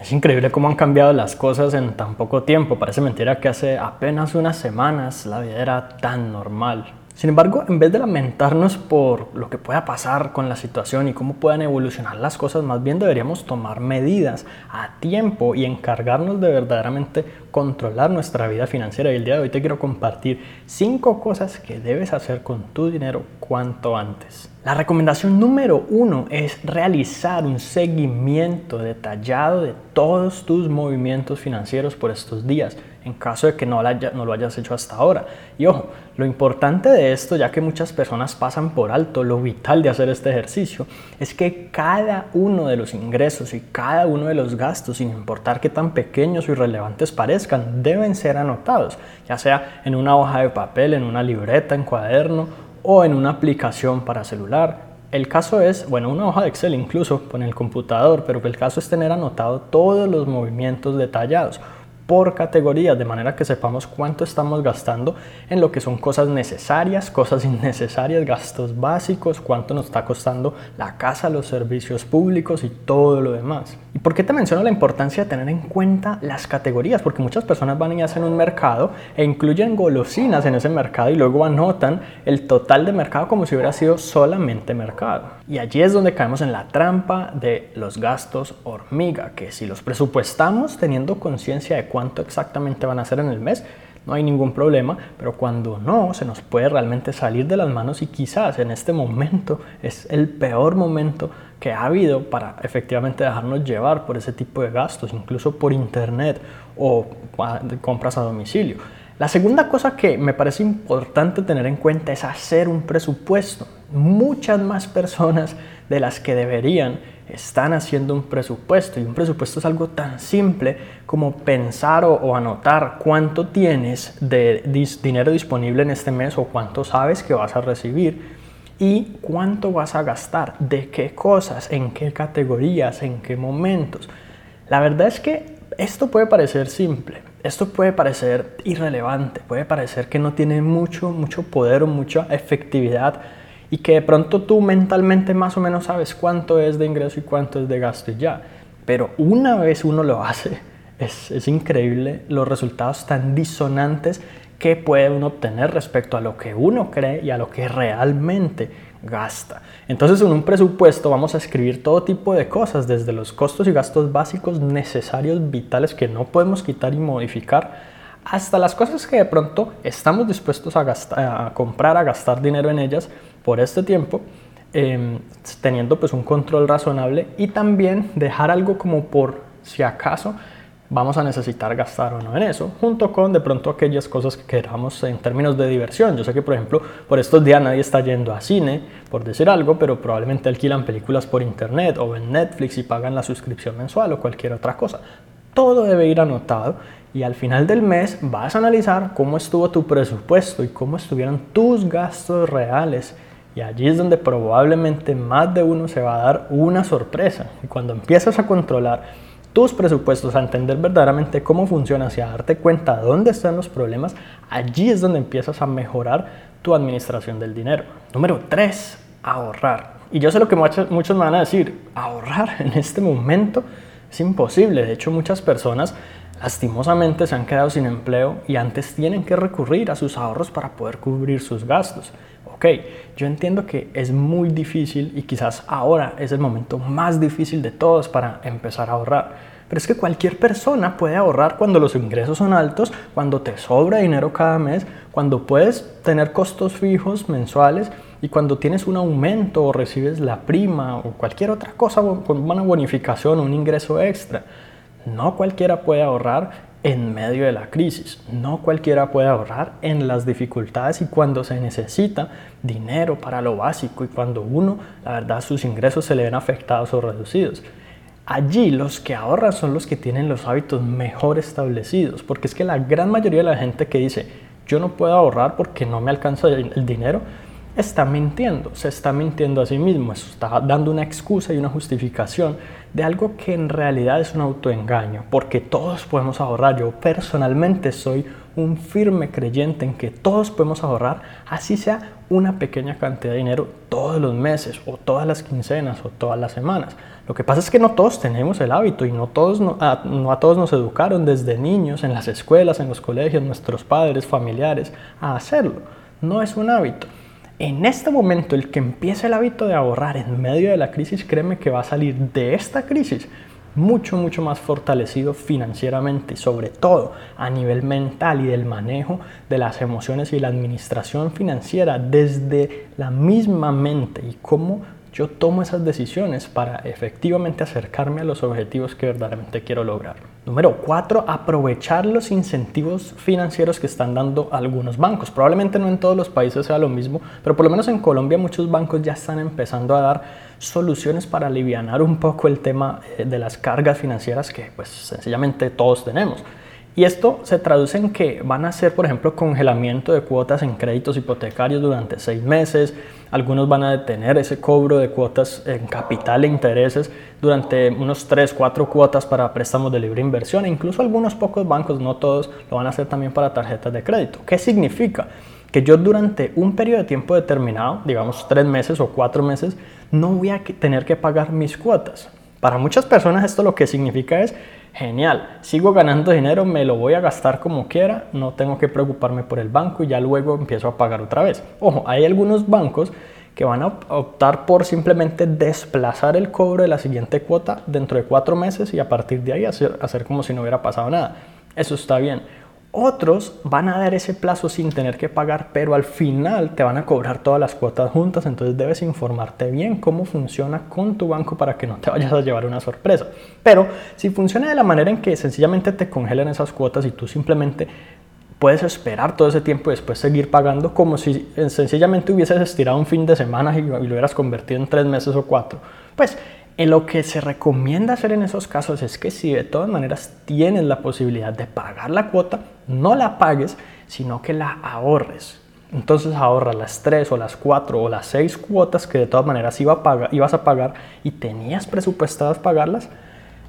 Es increíble cómo han cambiado las cosas en tan poco tiempo. Parece mentira que hace apenas unas semanas la vida era tan normal. Sin embargo, en vez de lamentarnos por lo que pueda pasar con la situación y cómo puedan evolucionar las cosas, más bien deberíamos tomar medidas a tiempo y encargarnos de verdaderamente controlar nuestra vida financiera. Y el día de hoy te quiero compartir cinco cosas que debes hacer con tu dinero cuanto antes. La recomendación número uno es realizar un seguimiento detallado de todos tus movimientos financieros por estos días, en caso de que no, lo hayas hecho hasta ahora. Y ojo, lo importante de esto, ya que muchas personas pasan por alto lo vital de hacer este ejercicio, es que cada uno de los ingresos y cada uno de los gastos, sin importar qué tan pequeños o irrelevantes parezcan, deben ser anotados, ya sea en una hoja de papel, en una libreta, en cuaderno o en una aplicación para celular. El caso es, bueno, una hoja de Excel incluso con el computador, pero el caso es tener anotado todos los movimientos detallados por categorías, de manera que sepamos cuánto estamos gastando en lo que son cosas necesarias, cosas innecesarias, gastos básicos, cuánto nos está costando la casa, los servicios públicos y todo lo demás. ¿Y por qué te menciono la importancia de tener en cuenta las categorías? Porque muchas personas van y hacen un mercado e incluyen golosinas en ese mercado y luego anotan el total de mercado como si hubiera sido solamente mercado. Y allí es donde caemos en la trampa de los gastos hormiga, que si los presupuestamos teniendo conciencia de cuánto exactamente van a hacer en el mes, no hay ningún problema, pero cuando no, se nos puede realmente salir de las manos y quizás en este momento es el peor momento que ha habido para efectivamente dejarnos llevar por ese tipo de gastos, incluso por internet o compras a domicilio. La segunda cosa que me parece importante tener en cuenta es hacer un presupuesto. Muchas más personas de las que deberían están haciendo un presupuesto y un presupuesto es algo tan simple como pensar o, anotar cuánto tienes de dinero disponible en este mes o cuánto sabes que vas a recibir y cuánto vas a gastar, de qué cosas, en qué categorías, en qué momentos. La verdad es que esto puede parecer simple, esto puede parecer irrelevante, puede parecer que no tiene mucho, mucho poder o mucha efectividad y que de pronto tú mentalmente más o menos sabes cuánto es de ingreso y cuánto es de gasto y ya. Pero una vez uno lo hace, es, es increíble los resultados tan disonantes que puede uno obtener respecto a lo que uno cree y a lo que realmente gasta. Entonces en un presupuesto vamos a escribir todo tipo de cosas, desde los costos y gastos básicos necesarios, vitales, que no podemos quitar y modificar, hasta las cosas que de pronto estamos dispuestos a, gastar, a comprar, a gastar dinero en ellas, por este tiempo, em, teniendo pues un control razonable y también dejar algo como por si acaso vamos a necesitar gastar o no en eso, junto con de pronto aquellas cosas que queramos en términos de diversión. Yo sé que, por ejemplo, por estos días nadie está yendo a cine, por decir algo, pero probablemente alquilan películas por internet o en Netflix y pagan la suscripción mensual o cualquier otra cosa. Todo debe ir anotado y al final del mes vas a analizar cómo estuvo tu presupuesto y cómo estuvieron tus gastos reales y allí es donde probablemente más de uno se va a dar una sorpresa. Y cuando empiezas a controlar tus presupuestos, a entender verdaderamente cómo funciona y a darte cuenta dónde están los problemas, allí es donde empiezas a mejorar tu administración del dinero. Número 3, ahorrar. Y yo sé lo que muchos me van a decir, ahorrar en este momento es imposible. De hecho, muchas personas lastimosamente se han quedado sin empleo y antes tienen que recurrir a sus ahorros para poder cubrir sus gastos. Ok, yo entiendo que es muy difícil y quizás ahora es el momento más difícil de todos para empezar a ahorrar. Pero es que cualquier persona puede ahorrar cuando los ingresos son altos, cuando te sobra dinero cada mes, cuando puedes tener costos fijos mensuales y cuando tienes un aumento o recibes la prima o cualquier otra cosa con una bonificación, un ingreso extra. No cualquiera puede ahorrar en medio de la crisis. No cualquiera puede ahorrar en las dificultades y cuando se necesita dinero para lo básico y cuando uno, la verdad, sus ingresos se le ven afectados o reducidos. Allí los que ahorran son los que tienen los hábitos mejor establecidos, porque es que la gran mayoría de la gente que dice yo no puedo ahorrar porque no me alcanza el dinero, está mintiendo, se está mintiendo a sí mismo, está dando una excusa y una justificación de algo que en realidad es un autoengaño, porque todos podemos ahorrar. Yo personalmente soy un firme creyente en que todos podemos ahorrar, así sea una pequeña cantidad de dinero todos los meses o todas las quincenas o todas las semanas. Lo que pasa es que no todos tenemos el hábito y no, todos, no a todos nos educaron desde niños en las escuelas, en los colegios, nuestros padres, familiares, a hacerlo. No es un hábito. En este momento, el que empiece el hábito de ahorrar en medio de la crisis, créeme que va a salir de esta crisis mucho, mucho más fortalecido financieramente y sobre todo a nivel mental y del manejo de las emociones y la administración financiera desde la misma mente y cómo yo tomo esas decisiones para efectivamente acercarme a los objetivos que verdaderamente quiero lograr. Número 4. Aprovechar los incentivos financieros que están dando algunos bancos. Probablemente no en todos los países sea lo mismo, pero por lo menos en Colombia muchos bancos ya están empezando a dar soluciones para aliviar un poco el tema eh, de las cargas financieras que pues sencillamente todos tenemos. Y esto se traduce en que van a hacer, por ejemplo, congelamiento de cuotas en créditos hipotecarios durante seis meses. Algunos van a detener ese cobro de cuotas en capital e intereses durante unos tres, cuatro cuotas para préstamos de libre inversión. E incluso algunos pocos bancos, no todos, lo van a hacer también para tarjetas de crédito. ¿Qué significa? Que yo durante un periodo de tiempo determinado, digamos tres meses o cuatro meses, no voy a tener que pagar mis cuotas. Para muchas personas esto lo que significa es genial, sigo ganando dinero, me lo voy a gastar como quiera, no tengo que preocuparme por el banco y ya luego empiezo a pagar otra vez. Ojo, hay algunos bancos que van a optar por simplemente desplazar el cobro de la siguiente cuota dentro de cuatro meses y a partir de ahí hacer, hacer como si no hubiera pasado nada. Eso está bien. Otros van a dar ese plazo sin tener que pagar, pero al final te van a cobrar todas las cuotas juntas, entonces debes informarte bien cómo funciona con tu banco para que no te vayas a llevar una sorpresa. Pero si funciona de la manera en que sencillamente te congelan esas cuotas y tú simplemente puedes esperar todo ese tiempo y después seguir pagando como si sencillamente hubieses estirado un fin de semana y lo hubieras convertido en tres meses o cuatro, pues lo que se recomienda hacer en esos casos es que si de todas maneras tienes la posibilidad de pagar la cuota, no la pagues, sino que la ahorres. Entonces ahorra las tres o las cuatro o las seis cuotas que de todas maneras iba a pagar, ibas a pagar y tenías presupuestadas pagarlas,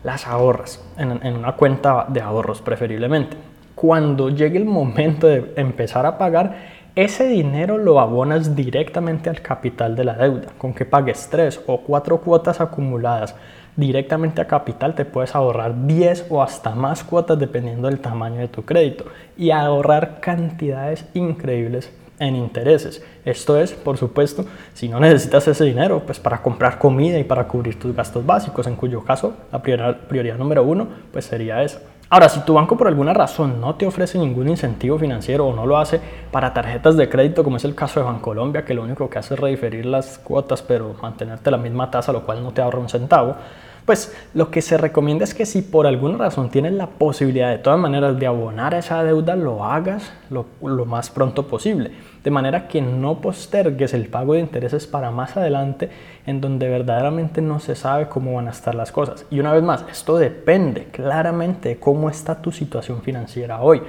las ahorras en una cuenta de ahorros preferiblemente. Cuando llegue el momento de empezar a pagar, ese dinero lo abonas directamente al capital de la deuda. Con que pagues tres o cuatro cuotas acumuladas directamente a capital, te puedes ahorrar 10 o hasta más cuotas dependiendo del tamaño de tu crédito y ahorrar cantidades increíbles en intereses. Esto es, por supuesto, si no necesitas ese dinero, pues para comprar comida y para cubrir tus gastos básicos, en cuyo caso la prioridad, número uno pues sería esa. Ahora, si tu banco por alguna razón no te ofrece ningún incentivo financiero o no lo hace para tarjetas de crédito, como es el caso de Bancolombia, que lo único que hace es rediferir las cuotas pero mantenerte la misma tasa, lo cual no te ahorra un centavo, pues lo que se recomienda es que si por alguna razón tienes la posibilidad de todas maneras de abonar esa deuda, lo hagas lo, más pronto posible. De manera que no postergues el pago de intereses para más adelante en donde verdaderamente no se sabe cómo van a estar las cosas. Y una vez más, esto depende claramente de cómo está tu situación financiera hoy.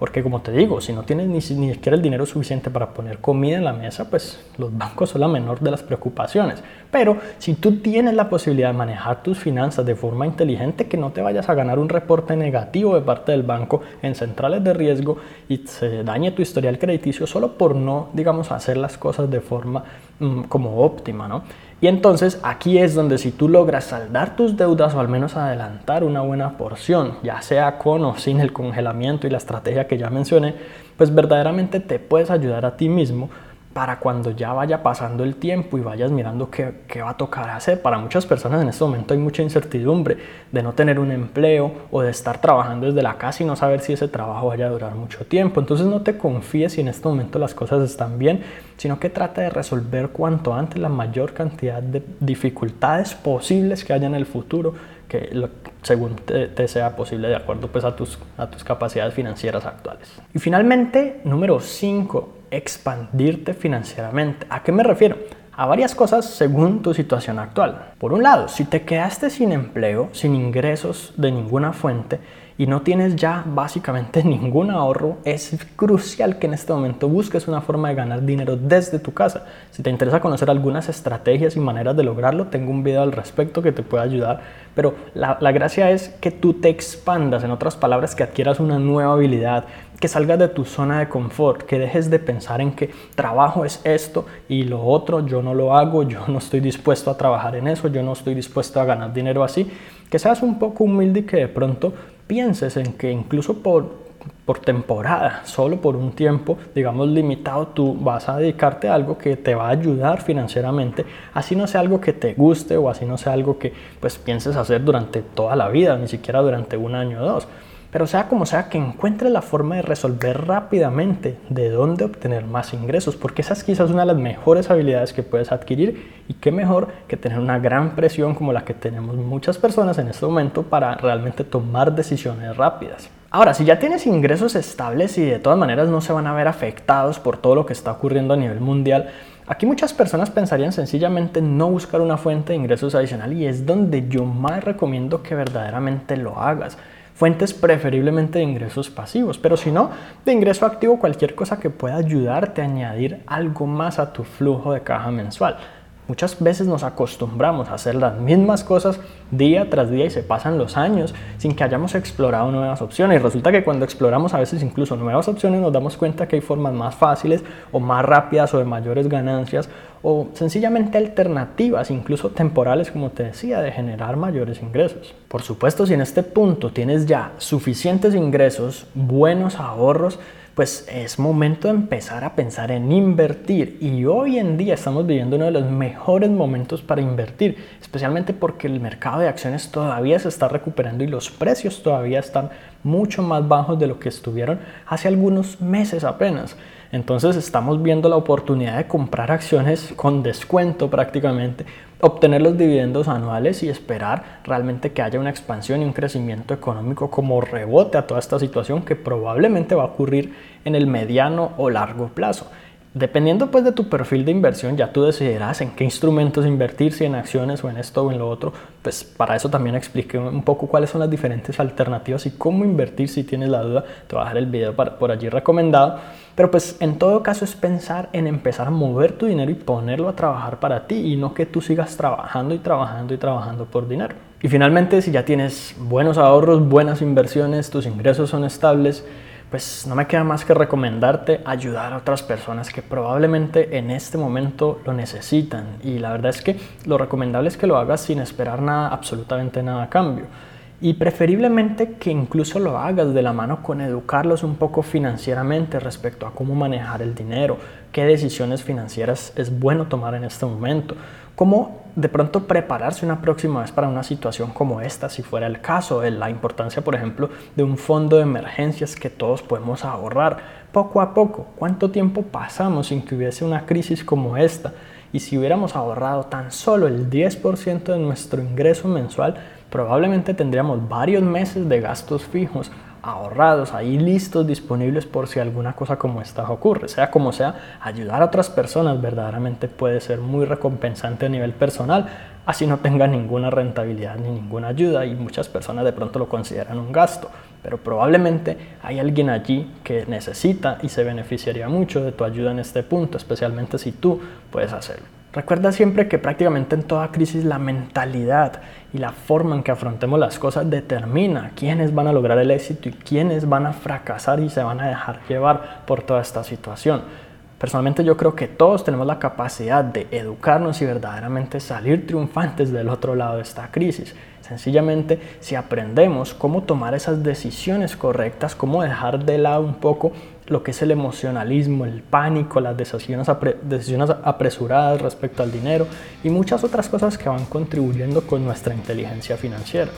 Porque como te digo, si no tienes ni, siquiera el dinero suficiente para poner comida en la mesa, pues los bancos son la menor de las preocupaciones. Pero si tú tienes la posibilidad de manejar tus finanzas de forma inteligente, que no te vayas a ganar un reporte negativo de parte del banco en centrales de riesgo y se dañe tu historial crediticio solo por no, digamos, hacer las cosas de forma mm, como óptima, ¿no? Y entonces aquí es donde si tú logras saldar tus deudas o al menos adelantar una buena porción, ya sea con o sin el congelamiento y la estrategia que ya mencioné, pues verdaderamente te puedes ayudar a ti mismo para cuando ya vaya pasando el tiempo y vayas mirando qué, qué, va a tocar hacer. Para muchas personas en este momento hay mucha incertidumbre de no tener un empleo o de estar trabajando desde la casa y no saber si ese trabajo vaya a durar mucho tiempo. Entonces no te confíes si en este momento las cosas están bien, sino que trata de resolver cuanto antes la mayor cantidad de dificultades posibles que haya en el futuro que según te, sea posible de acuerdo pues a tus, a tus capacidades financieras actuales. Y finalmente, número 5, expandirte financieramente. ¿A qué me refiero? A varias cosas según tu situación actual. Por un lado, si te quedaste sin empleo, sin ingresos de ninguna fuente, y no tienes ya básicamente ningún ahorro, es crucial que en este momento busques una forma de ganar dinero desde tu casa. Si te interesa conocer algunas estrategias y maneras de lograrlo, tengo un video al respecto que te puede ayudar. Pero la, la gracia es que tú te expandas, en otras palabras, que adquieras una nueva habilidad, que salgas de tu zona de confort, que dejes de pensar en que trabajo es esto y lo otro yo no lo hago, yo no estoy dispuesto a trabajar en eso, yo no estoy dispuesto a ganar dinero así, que seas un poco humilde y que de pronto pienses en que incluso por, por temporada, solo por un tiempo, digamos limitado, tú vas a dedicarte a algo que te va a ayudar financieramente, así no sea algo que te guste o así no sea algo que pues pienses hacer durante toda la vida, ni siquiera durante un año o dos. Pero sea como sea, que encuentre la forma de resolver rápidamente de dónde obtener más ingresos, porque esa es quizás una de las mejores habilidades que puedes adquirir y qué mejor que tener una gran presión como la que tenemos muchas personas en este momento para realmente tomar decisiones rápidas. Ahora, si ya tienes ingresos estables y de todas maneras no se van a ver afectados por todo lo que está ocurriendo a nivel mundial, Aquí muchas personas pensarían sencillamente no buscar una fuente de ingresos adicional y es donde yo más recomiendo que verdaderamente lo hagas fuentes preferiblemente de ingresos pasivos, pero si no, de ingreso activo cualquier cosa que pueda ayudarte a añadir algo más a tu flujo de caja mensual. Muchas veces nos acostumbramos a hacer las mismas cosas día tras día y se pasan los años sin que hayamos explorado nuevas opciones. Resulta que cuando exploramos a veces incluso nuevas opciones nos damos cuenta que hay formas más fáciles o más rápidas o de mayores ganancias o sencillamente alternativas, incluso temporales, como te decía, de generar mayores ingresos. Por supuesto, si en este punto tienes ya suficientes ingresos, buenos ahorros, pues es momento de empezar a pensar en invertir. Y hoy en día estamos viviendo uno de los mejores momentos para invertir, especialmente porque el mercado de acciones todavía se está recuperando y los precios todavía están mucho más bajos de lo que estuvieron hace algunos meses apenas. Entonces estamos viendo la oportunidad de comprar acciones con descuento prácticamente, obtener los dividendos anuales y esperar realmente que haya una expansión y un crecimiento económico como rebote a toda esta situación que probablemente va a ocurrir en el mediano o largo plazo. Dependiendo pues de tu perfil de inversión, ya tú decidirás en qué instrumentos invertir, si en acciones o en esto o en lo otro. Pues para eso también expliqué un poco cuáles son las diferentes alternativas y cómo invertir si tienes la duda. Te voy a dejar el video por allí recomendado. Pero pues en todo caso es pensar en empezar a mover tu dinero y ponerlo a trabajar para ti y no que tú sigas trabajando y trabajando y trabajando por dinero. Y finalmente si ya tienes buenos ahorros, buenas inversiones, tus ingresos son estables, pues no me queda más que recomendarte ayudar a otras personas que probablemente en este momento lo necesitan. Y la verdad es que lo recomendable es que lo hagas sin esperar nada, absolutamente nada a cambio. Y preferiblemente que incluso lo hagas de la mano con educarlos un poco financieramente respecto a cómo manejar el dinero, qué decisiones financieras es bueno tomar en este momento, cómo de pronto prepararse una próxima vez para una situación como esta, si fuera el caso, la importancia, por ejemplo, de un fondo de emergencias que todos podemos ahorrar poco a poco. ¿Cuánto tiempo pasamos sin que hubiese una crisis como esta? Y si hubiéramos ahorrado tan solo el 10% de nuestro ingreso mensual, probablemente tendríamos varios meses de gastos fijos ahorrados, ahí listos, disponibles por si alguna cosa como esta ocurre. Sea como sea, ayudar a otras personas verdaderamente puede ser muy recompensante a nivel personal, así no tenga ninguna rentabilidad ni ninguna ayuda y muchas personas de pronto lo consideran un gasto, pero probablemente hay alguien allí que necesita y se beneficiaría mucho de tu ayuda en este punto, especialmente si tú puedes hacerlo. Recuerda siempre que prácticamente en toda crisis la mentalidad y la forma en que afrontemos las cosas determina quiénes van a lograr el éxito y quiénes van a fracasar y se van a dejar llevar por toda esta situación. Personalmente yo creo que todos tenemos la capacidad de educarnos y verdaderamente salir triunfantes del otro lado de esta crisis. Sencillamente, si aprendemos cómo tomar esas decisiones correctas, cómo dejar de lado un poco lo que es el emocionalismo, el pánico, las decisiones, decisiones apresuradas respecto al dinero y muchas otras cosas que van contribuyendo con nuestra inteligencia financiera.